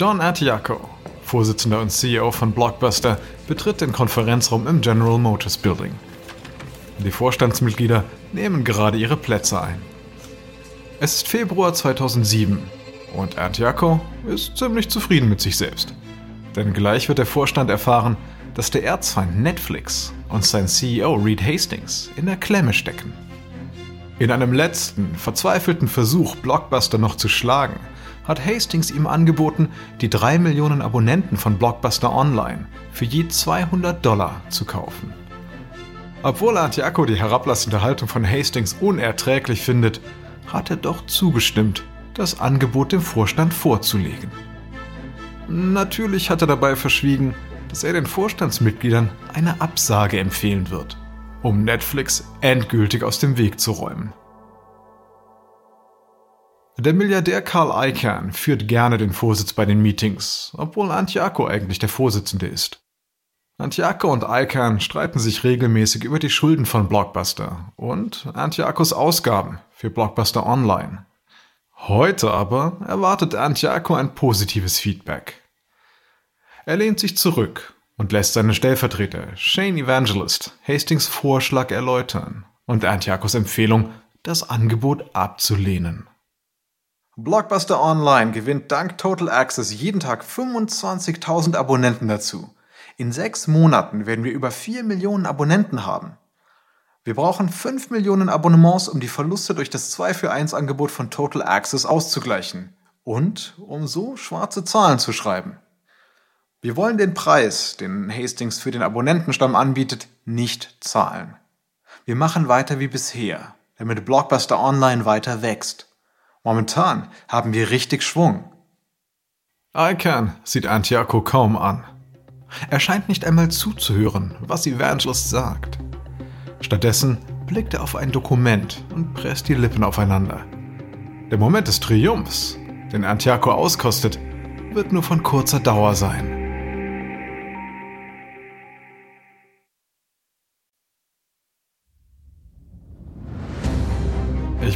John Atiaco, Vorsitzender und CEO von Blockbuster, betritt den Konferenzraum im General Motors Building. Die Vorstandsmitglieder nehmen gerade ihre Plätze ein. Es ist Februar 2007 und Atiaco ist ziemlich zufrieden mit sich selbst. Denn gleich wird der Vorstand erfahren, dass der Erzfeind Netflix und sein CEO Reed Hastings in der Klemme stecken. In einem letzten, verzweifelten Versuch, Blockbuster noch zu schlagen, hat Hastings ihm angeboten, die 3 Millionen Abonnenten von Blockbuster Online für je 200 Dollar zu kaufen. Obwohl Artiaco die herablassende Haltung von Hastings unerträglich findet, hat er doch zugestimmt, das Angebot dem Vorstand vorzulegen. Natürlich hat er dabei verschwiegen, dass er den Vorstandsmitgliedern eine Absage empfehlen wird, um Netflix endgültig aus dem Weg zu räumen. Der Milliardär Carl Icahn führt gerne den Vorsitz bei den Meetings, obwohl Antiaco eigentlich der Vorsitzende ist. Antiaco und Icahn streiten sich regelmäßig über die Schulden von Blockbuster und Antiacos Ausgaben für Blockbuster Online. Heute aber erwartet Antiaco ein positives Feedback. Er lehnt sich zurück und lässt seinen Stellvertreter Shane Evangelist Hastings Vorschlag erläutern und Antiakos Empfehlung, das Angebot abzulehnen. Blockbuster Online gewinnt dank Total Access jeden Tag 25.000 Abonnenten dazu. In sechs Monaten werden wir über 4 Millionen Abonnenten haben. Wir brauchen 5 Millionen Abonnements, um die Verluste durch das 2 für 1 Angebot von Total Access auszugleichen und um so schwarze Zahlen zu schreiben. Wir wollen den Preis, den Hastings für den Abonnentenstamm anbietet, nicht zahlen. Wir machen weiter wie bisher, damit Blockbuster Online weiter wächst. Momentan haben wir richtig Schwung. Icahn sieht Antiaco kaum an. Er scheint nicht einmal zuzuhören, was Evangelist sagt. Stattdessen blickt er auf ein Dokument und presst die Lippen aufeinander. Der Moment des Triumphs, den Antiaco auskostet, wird nur von kurzer Dauer sein.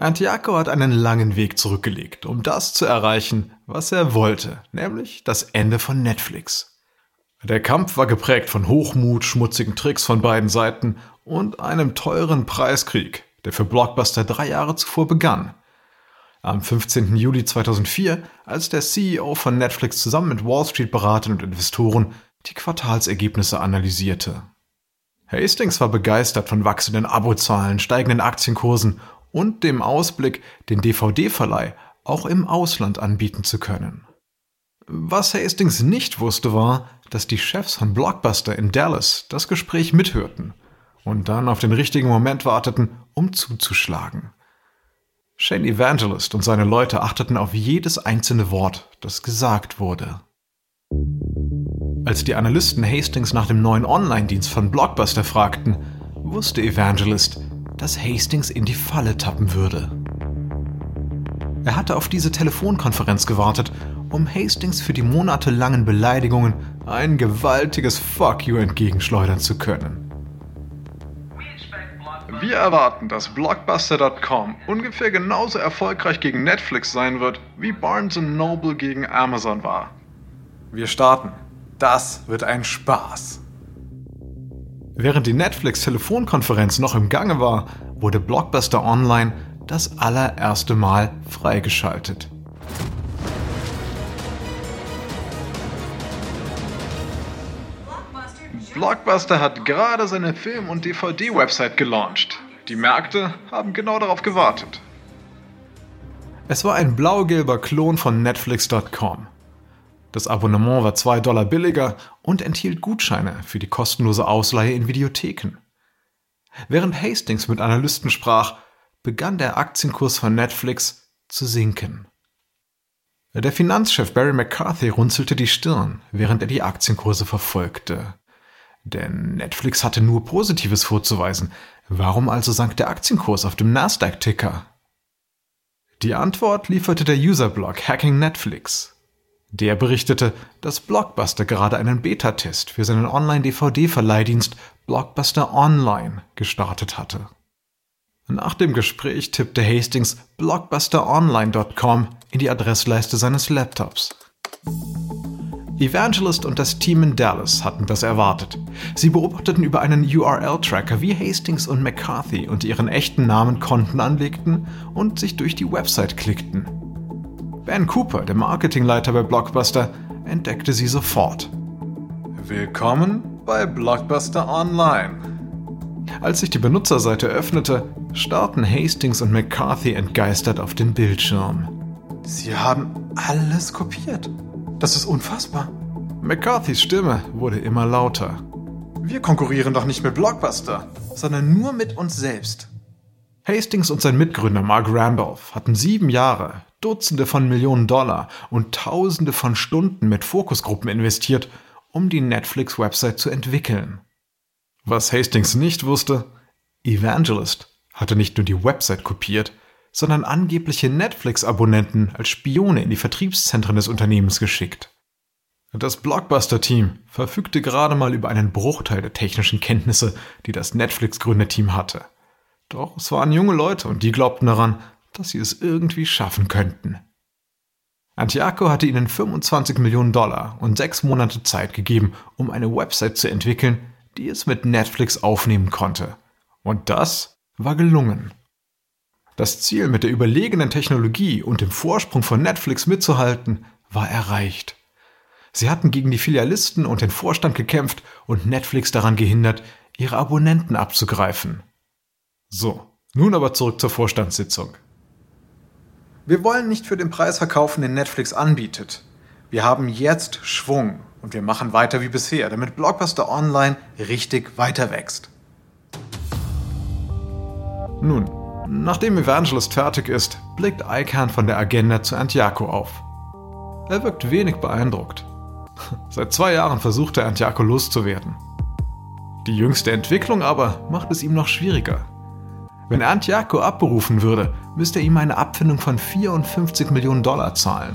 Antiaco hat einen langen Weg zurückgelegt, um das zu erreichen, was er wollte, nämlich das Ende von Netflix. Der Kampf war geprägt von Hochmut, schmutzigen Tricks von beiden Seiten und einem teuren Preiskrieg, der für Blockbuster drei Jahre zuvor begann. Am 15. Juli 2004, als der CEO von Netflix zusammen mit Wall Street-Beratern und Investoren die Quartalsergebnisse analysierte. Hastings war begeistert von wachsenden Abozahlen, steigenden Aktienkursen und dem Ausblick, den DVD-Verleih auch im Ausland anbieten zu können. Was Hastings nicht wusste, war, dass die Chefs von Blockbuster in Dallas das Gespräch mithörten und dann auf den richtigen Moment warteten, um zuzuschlagen. Shane Evangelist und seine Leute achteten auf jedes einzelne Wort, das gesagt wurde. Als die Analysten Hastings nach dem neuen Online-Dienst von Blockbuster fragten, wusste Evangelist, dass Hastings in die Falle tappen würde. Er hatte auf diese Telefonkonferenz gewartet, um Hastings für die monatelangen Beleidigungen ein gewaltiges Fuck you entgegenschleudern zu können. Wir erwarten, dass Blockbuster.com ungefähr genauso erfolgreich gegen Netflix sein wird, wie Barnes Noble gegen Amazon war. Wir starten. Das wird ein Spaß. Während die Netflix-Telefonkonferenz noch im Gange war, wurde Blockbuster Online das allererste Mal freigeschaltet. Blockbuster hat gerade seine Film- und DVD-Website gelauncht. Die Märkte haben genau darauf gewartet. Es war ein blau-gelber Klon von Netflix.com. Das Abonnement war 2 Dollar billiger und enthielt Gutscheine für die kostenlose Ausleihe in Videotheken. Während Hastings mit Analysten sprach, begann der Aktienkurs von Netflix zu sinken. Der Finanzchef Barry McCarthy runzelte die Stirn, während er die Aktienkurse verfolgte. Denn Netflix hatte nur Positives vorzuweisen. Warum also sank der Aktienkurs auf dem Nasdaq-Ticker? Die Antwort lieferte der Userblog Hacking Netflix. Der berichtete, dass Blockbuster gerade einen Beta-Test für seinen Online-DVD-Verleihdienst Blockbuster Online gestartet hatte. Nach dem Gespräch tippte Hastings blockbusteronline.com in die Adressleiste seines Laptops. Evangelist und das Team in Dallas hatten das erwartet. Sie beobachteten über einen URL-Tracker, wie Hastings und McCarthy unter ihren echten Namen Konten anlegten und sich durch die Website klickten. Ben Cooper, der Marketingleiter bei Blockbuster, entdeckte sie sofort. Willkommen bei Blockbuster Online. Als sich die Benutzerseite öffnete, starrten Hastings und McCarthy entgeistert auf den Bildschirm. Sie haben alles kopiert. Das ist unfassbar. McCarthys Stimme wurde immer lauter. Wir konkurrieren doch nicht mit Blockbuster, sondern nur mit uns selbst. Hastings und sein Mitgründer Mark Randolph hatten sieben Jahre, Dutzende von Millionen Dollar und Tausende von Stunden mit Fokusgruppen investiert, um die Netflix-Website zu entwickeln. Was Hastings nicht wusste, Evangelist hatte nicht nur die Website kopiert, sondern angebliche Netflix-Abonnenten als Spione in die Vertriebszentren des Unternehmens geschickt. Das Blockbuster-Team verfügte gerade mal über einen Bruchteil der technischen Kenntnisse, die das Netflix-Gründerteam hatte. Doch es waren junge Leute und die glaubten daran, dass sie es irgendwie schaffen könnten. Antiaco hatte ihnen 25 Millionen Dollar und sechs Monate Zeit gegeben, um eine Website zu entwickeln, die es mit Netflix aufnehmen konnte. Und das war gelungen. Das Ziel, mit der überlegenen Technologie und dem Vorsprung von Netflix mitzuhalten, war erreicht. Sie hatten gegen die Filialisten und den Vorstand gekämpft und Netflix daran gehindert, ihre Abonnenten abzugreifen. So, nun aber zurück zur Vorstandssitzung. Wir wollen nicht für den Preis verkaufen, den Netflix anbietet. Wir haben jetzt Schwung und wir machen weiter wie bisher, damit Blockbuster Online richtig weiter wächst. Nun, Nachdem Evangelist fertig ist, blickt Icahn von der Agenda zu Antiaco auf. Er wirkt wenig beeindruckt. Seit zwei Jahren versucht er Antiaco loszuwerden. Die jüngste Entwicklung aber macht es ihm noch schwieriger. Wenn Antiaco abberufen würde, müsste er ihm eine Abfindung von 54 Millionen Dollar zahlen.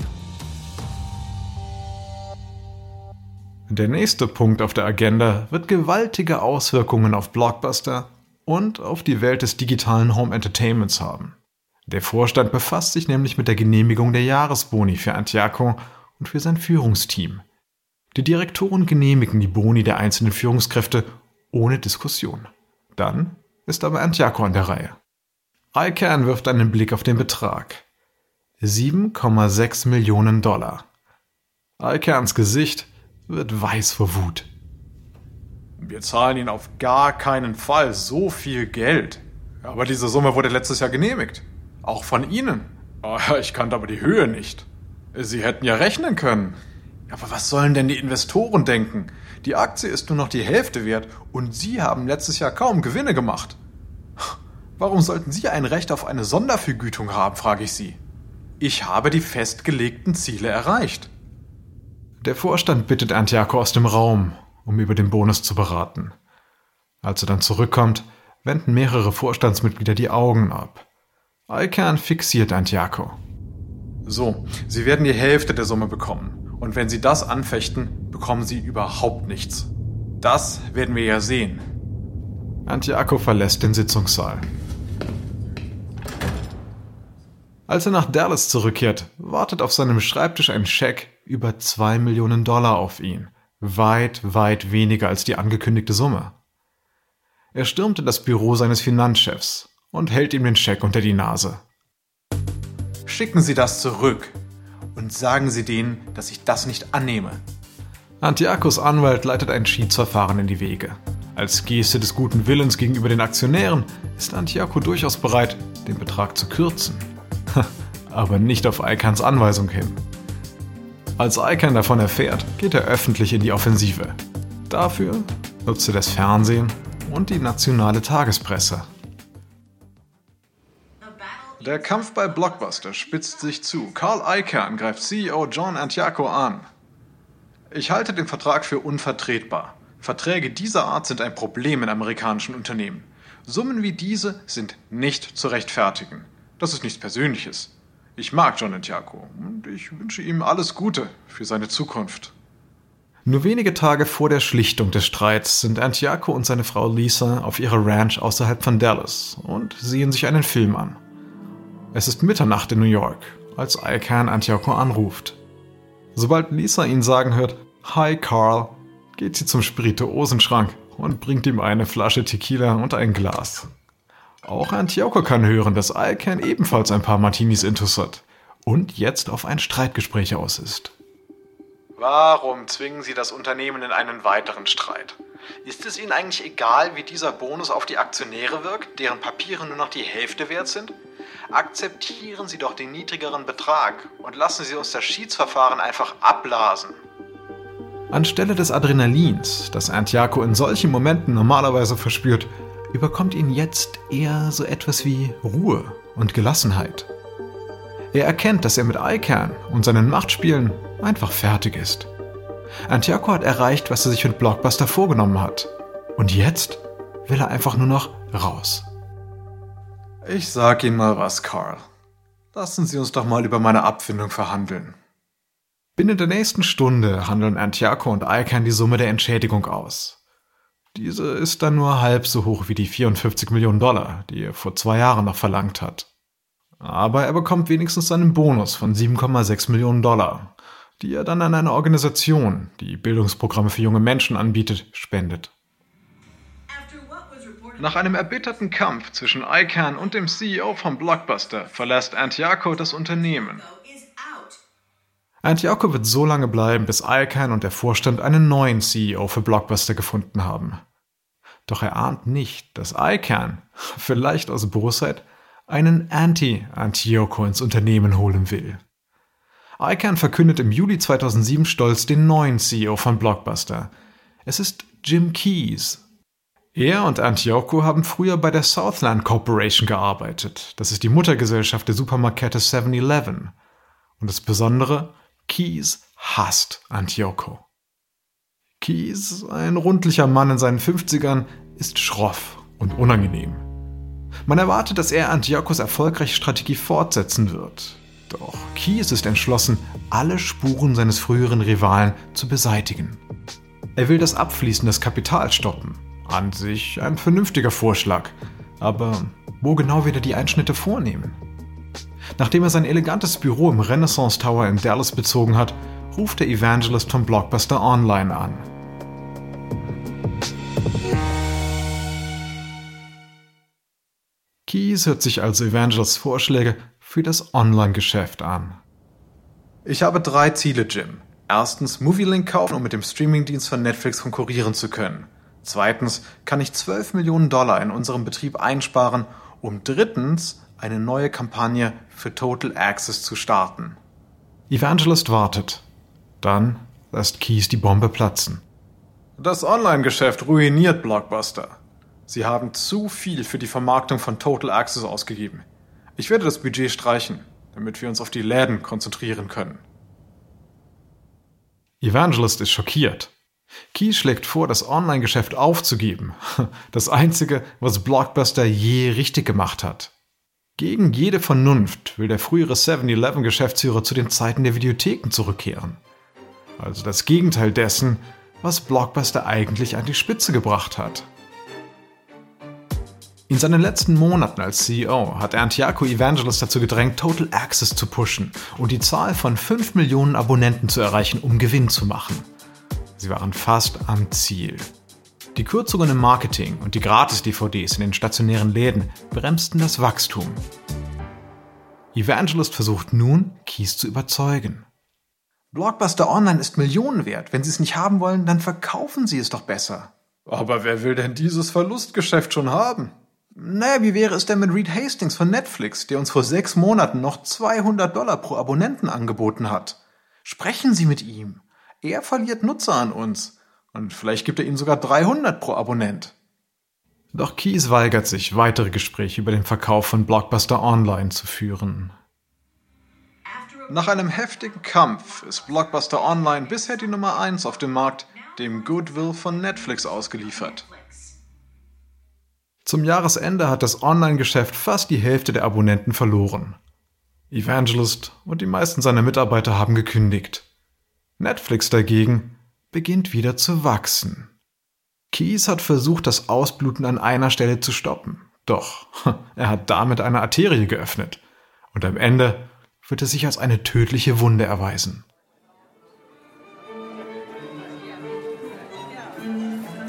Der nächste Punkt auf der Agenda wird gewaltige Auswirkungen auf Blockbuster und auf die Welt des digitalen Home Entertainments haben. Der Vorstand befasst sich nämlich mit der Genehmigung der Jahresboni für Antiaco und für sein Führungsteam. Die Direktoren genehmigen die Boni der einzelnen Führungskräfte ohne Diskussion. Dann ist aber Antiaco an der Reihe. ICANN wirft einen Blick auf den Betrag. 7,6 Millionen Dollar. ICANNs Gesicht wird weiß vor Wut. Wir zahlen Ihnen auf gar keinen Fall so viel Geld. Aber diese Summe wurde letztes Jahr genehmigt. Auch von Ihnen. Ah, ich kannte aber die Höhe nicht. Sie hätten ja rechnen können. Aber was sollen denn die Investoren denken? Die Aktie ist nur noch die Hälfte wert und Sie haben letztes Jahr kaum Gewinne gemacht. Warum sollten Sie ein Recht auf eine Sondervergütung haben, frage ich Sie. Ich habe die festgelegten Ziele erreicht. Der Vorstand bittet Antiaco aus dem Raum um über den Bonus zu beraten. Als er dann zurückkommt, wenden mehrere Vorstandsmitglieder die Augen ab. Alkern fixiert Antiaco. So, Sie werden die Hälfte der Summe bekommen. Und wenn Sie das anfechten, bekommen Sie überhaupt nichts. Das werden wir ja sehen. Antiaco verlässt den Sitzungssaal. Als er nach Dallas zurückkehrt, wartet auf seinem Schreibtisch ein Scheck über zwei Millionen Dollar auf ihn weit, weit weniger als die angekündigte Summe. Er stürmt in das Büro seines Finanzchefs und hält ihm den Scheck unter die Nase. Schicken Sie das zurück und sagen Sie denen, dass ich das nicht annehme. Antiakos Anwalt leitet ein Schiedsverfahren in die Wege. Als Geste des guten Willens gegenüber den Aktionären ist Antiako durchaus bereit, den Betrag zu kürzen. Aber nicht auf Eikans Anweisung hin. Als Icahn davon erfährt, geht er öffentlich in die Offensive. Dafür nutzt er das Fernsehen und die nationale Tagespresse. Der Kampf bei Blockbuster spitzt sich zu. Carl Icahn greift CEO John Antiaco an. Ich halte den Vertrag für unvertretbar. Verträge dieser Art sind ein Problem in amerikanischen Unternehmen. Summen wie diese sind nicht zu rechtfertigen. Das ist nichts Persönliches. Ich mag John Entiaco und ich wünsche ihm alles Gute für seine Zukunft. Nur wenige Tage vor der Schlichtung des Streits sind Antiaco und seine Frau Lisa auf ihrer Ranch außerhalb von Dallas und sehen sich einen Film an. Es ist Mitternacht in New York, als Icahn Antiaco anruft. Sobald Lisa ihn sagen hört, Hi Carl, geht sie zum Spirituosenschrank und bringt ihm eine Flasche Tequila und ein Glas. Auch Antioco kann hören, dass Icahn ebenfalls ein paar Martinis intus hat und jetzt auf ein Streitgespräch aus ist. Warum zwingen Sie das Unternehmen in einen weiteren Streit? Ist es Ihnen eigentlich egal, wie dieser Bonus auf die Aktionäre wirkt, deren Papiere nur noch die Hälfte wert sind? Akzeptieren Sie doch den niedrigeren Betrag und lassen Sie uns das Schiedsverfahren einfach abblasen. Anstelle des Adrenalins, das Antiaco in solchen Momenten normalerweise verspürt, überkommt ihn jetzt eher so etwas wie Ruhe und Gelassenheit. Er erkennt, dass er mit Icahn und seinen Machtspielen einfach fertig ist. Antioco hat erreicht, was er sich mit Blockbuster vorgenommen hat. Und jetzt will er einfach nur noch raus. Ich sag Ihnen mal was, Carl. Lassen Sie uns doch mal über meine Abfindung verhandeln. Binnen der nächsten Stunde handeln Antioco und Icahn die Summe der Entschädigung aus. Diese ist dann nur halb so hoch wie die 54 Millionen Dollar, die er vor zwei Jahren noch verlangt hat. Aber er bekommt wenigstens einen Bonus von 7,6 Millionen Dollar, die er dann an eine Organisation, die Bildungsprogramme für junge Menschen anbietet, spendet. Nach einem erbitterten Kampf zwischen ICANN und dem CEO von Blockbuster verlässt Antiaco das Unternehmen. Antiaco wird so lange bleiben, bis ICANN und der Vorstand einen neuen CEO für Blockbuster gefunden haben. Doch er ahnt nicht, dass ICANN, vielleicht aus Bosheit, einen Anti-Antioco ins Unternehmen holen will. ICANN verkündet im Juli 2007 stolz den neuen CEO von Blockbuster. Es ist Jim Keys. Er und Antioco haben früher bei der Southland Corporation gearbeitet. Das ist die Muttergesellschaft der Supermarkette 7-Eleven. Und das Besondere, Keys hasst Antioco. Keys, ein rundlicher Mann in seinen 50ern, ist schroff und unangenehm. Man erwartet, dass er Antiochos erfolgreiche Strategie fortsetzen wird. Doch Kies ist entschlossen, alle Spuren seines früheren Rivalen zu beseitigen. Er will das Abfließen des Kapitals stoppen. An sich ein vernünftiger Vorschlag. Aber wo genau wird er die Einschnitte vornehmen? Nachdem er sein elegantes Büro im Renaissance Tower in Dallas bezogen hat, ruft der Evangelist von Blockbuster Online an. Keys hört sich also Evangelists Vorschläge für das Online-Geschäft an. Ich habe drei Ziele, Jim. Erstens, Movielink kaufen, um mit dem Streamingdienst von Netflix konkurrieren zu können. Zweitens, kann ich 12 Millionen Dollar in unserem Betrieb einsparen, um drittens eine neue Kampagne für Total Access zu starten. Evangelist wartet. Dann lässt Keys die Bombe platzen. Das Online-Geschäft ruiniert Blockbuster. Sie haben zu viel für die Vermarktung von Total Access ausgegeben. Ich werde das Budget streichen, damit wir uns auf die Läden konzentrieren können. Evangelist ist schockiert. Key schlägt vor, das Online-Geschäft aufzugeben. Das einzige, was Blockbuster je richtig gemacht hat. Gegen jede Vernunft will der frühere 7-Eleven-Geschäftsführer zu den Zeiten der Videotheken zurückkehren. Also das Gegenteil dessen, was Blockbuster eigentlich an die Spitze gebracht hat. In seinen letzten Monaten als CEO hat Antiaco Evangelist dazu gedrängt, Total Access zu pushen und die Zahl von 5 Millionen Abonnenten zu erreichen, um Gewinn zu machen. Sie waren fast am Ziel. Die Kürzungen im Marketing und die Gratis-DVDs in den stationären Läden bremsten das Wachstum. Evangelist versucht nun, Keys zu überzeugen. Blockbuster Online ist Millionen wert. Wenn Sie es nicht haben wollen, dann verkaufen Sie es doch besser. Aber wer will denn dieses Verlustgeschäft schon haben? Naja, wie wäre es denn mit Reed Hastings von Netflix, der uns vor sechs Monaten noch 200 Dollar pro Abonnenten angeboten hat? Sprechen Sie mit ihm. Er verliert Nutzer an uns. Und vielleicht gibt er Ihnen sogar 300 pro Abonnent. Doch Keys weigert sich, weitere Gespräche über den Verkauf von Blockbuster Online zu führen. Nach einem heftigen Kampf ist Blockbuster Online bisher die Nummer 1 auf dem Markt dem Goodwill von Netflix, ausgeliefert. Zum Jahresende hat das Online-Geschäft fast die Hälfte der Abonnenten verloren. Evangelist und die meisten seiner Mitarbeiter haben gekündigt. Netflix dagegen beginnt wieder zu wachsen. Keys hat versucht, das Ausbluten an einer Stelle zu stoppen. Doch er hat damit eine Arterie geöffnet. Und am Ende wird es sich als eine tödliche Wunde erweisen.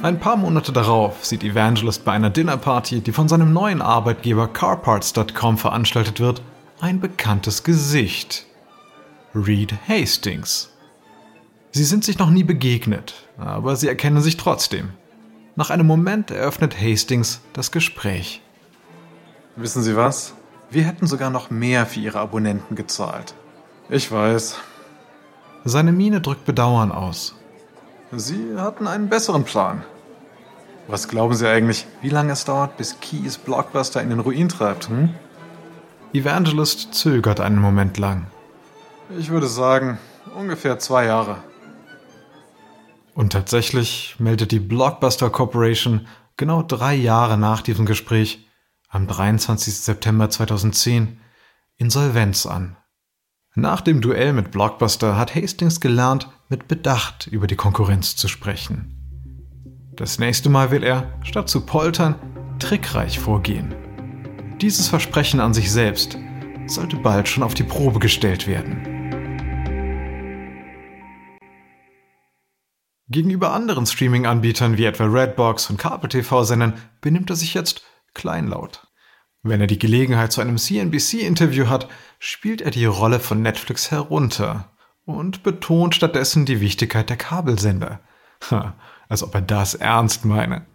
Ein paar Monate darauf sieht Evangelist bei einer Dinnerparty, die von seinem neuen Arbeitgeber CarParts.com veranstaltet wird, ein bekanntes Gesicht. Reed Hastings. Sie sind sich noch nie begegnet, aber sie erkennen sich trotzdem. Nach einem Moment eröffnet Hastings das Gespräch. Wissen Sie was? Wir hätten sogar noch mehr für Ihre Abonnenten gezahlt. Ich weiß. Seine Miene drückt Bedauern aus. Sie hatten einen besseren Plan. Was glauben Sie eigentlich, wie lange es dauert, bis Keys Blockbuster in den Ruin treibt? Hm? Evangelist zögert einen Moment lang. Ich würde sagen, ungefähr zwei Jahre. Und tatsächlich meldet die Blockbuster Corporation genau drei Jahre nach diesem Gespräch, am 23. September 2010, Insolvenz an. Nach dem Duell mit Blockbuster hat Hastings gelernt, mit Bedacht über die Konkurrenz zu sprechen. Das nächste Mal will er, statt zu poltern, trickreich vorgehen. Dieses Versprechen an sich selbst sollte bald schon auf die Probe gestellt werden. Gegenüber anderen Streaming-Anbietern wie etwa Redbox und Kabel-TV-Sendern benimmt er sich jetzt kleinlaut. Wenn er die Gelegenheit zu einem CNBC-Interview hat, spielt er die Rolle von Netflix herunter und betont stattdessen die Wichtigkeit der Kabelsender. Ha, als ob er das ernst meine.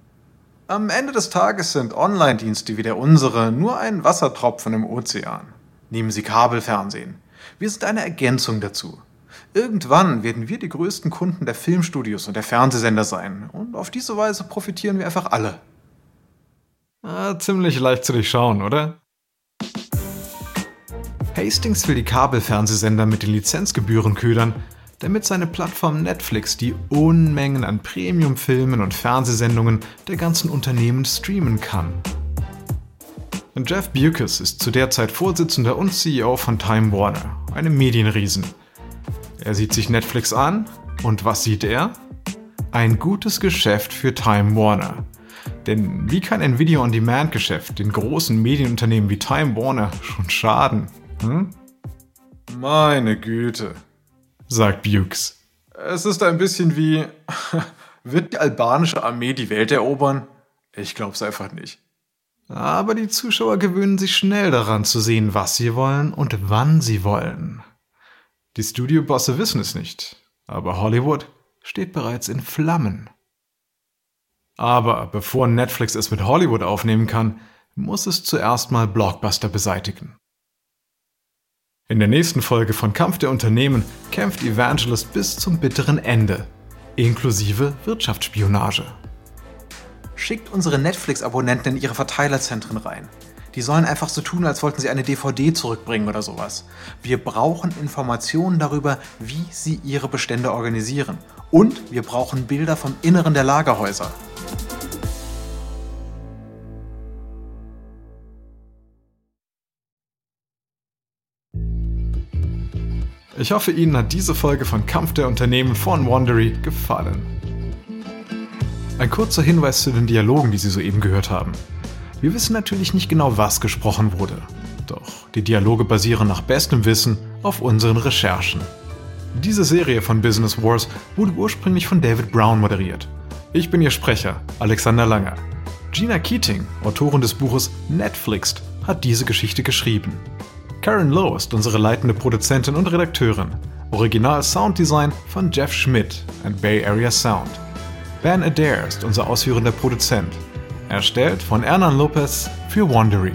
Am Ende des Tages sind Online-Dienste wie der unsere nur ein Wassertropfen im Ozean. Nehmen Sie Kabelfernsehen. Wir sind eine Ergänzung dazu. Irgendwann werden wir die größten Kunden der Filmstudios und der Fernsehsender sein. Und auf diese Weise profitieren wir einfach alle. Ah, ziemlich leicht zu durchschauen, oder? Hastings will die Kabelfernsehsender mit den Lizenzgebühren ködern, damit seine Plattform Netflix die Unmengen an Premium-Filmen und Fernsehsendungen der ganzen Unternehmen streamen kann. Jeff Bewkes ist zu der Zeit Vorsitzender und CEO von Time Warner, einem Medienriesen. Er sieht sich Netflix an und was sieht er? Ein gutes Geschäft für Time Warner. Denn wie kann ein Video-on-Demand-Geschäft den großen Medienunternehmen wie Time Warner schon schaden? Hm? Meine Güte, sagt Bukes. Es ist ein bisschen wie, wird die albanische Armee die Welt erobern? Ich glaub's einfach nicht. Aber die Zuschauer gewöhnen sich schnell daran zu sehen, was sie wollen und wann sie wollen. Die Studiobosse wissen es nicht, aber Hollywood steht bereits in Flammen. Aber bevor Netflix es mit Hollywood aufnehmen kann, muss es zuerst mal Blockbuster beseitigen. In der nächsten Folge von Kampf der Unternehmen kämpft Evangelist bis zum bitteren Ende, inklusive Wirtschaftsspionage. Schickt unsere Netflix-Abonnenten in ihre Verteilerzentren rein. Die sollen einfach so tun, als wollten sie eine DVD zurückbringen oder sowas. Wir brauchen Informationen darüber, wie sie ihre Bestände organisieren. Und wir brauchen Bilder vom Inneren der Lagerhäuser. Ich hoffe, Ihnen hat diese Folge von Kampf der Unternehmen von Wandery gefallen. Ein kurzer Hinweis zu den Dialogen, die Sie soeben gehört haben. Wir wissen natürlich nicht genau, was gesprochen wurde. Doch die Dialoge basieren nach bestem Wissen auf unseren Recherchen. Diese Serie von Business Wars wurde ursprünglich von David Brown moderiert. Ich bin Ihr Sprecher, Alexander Langer. Gina Keating, Autorin des Buches Netflixed, hat diese Geschichte geschrieben. Karen Lowe ist unsere leitende Produzentin und Redakteurin. Original Sounddesign von Jeff Schmidt and Bay Area Sound. Ben Adair ist unser ausführender Produzent. Erstellt von Hernan Lopez für Wandery.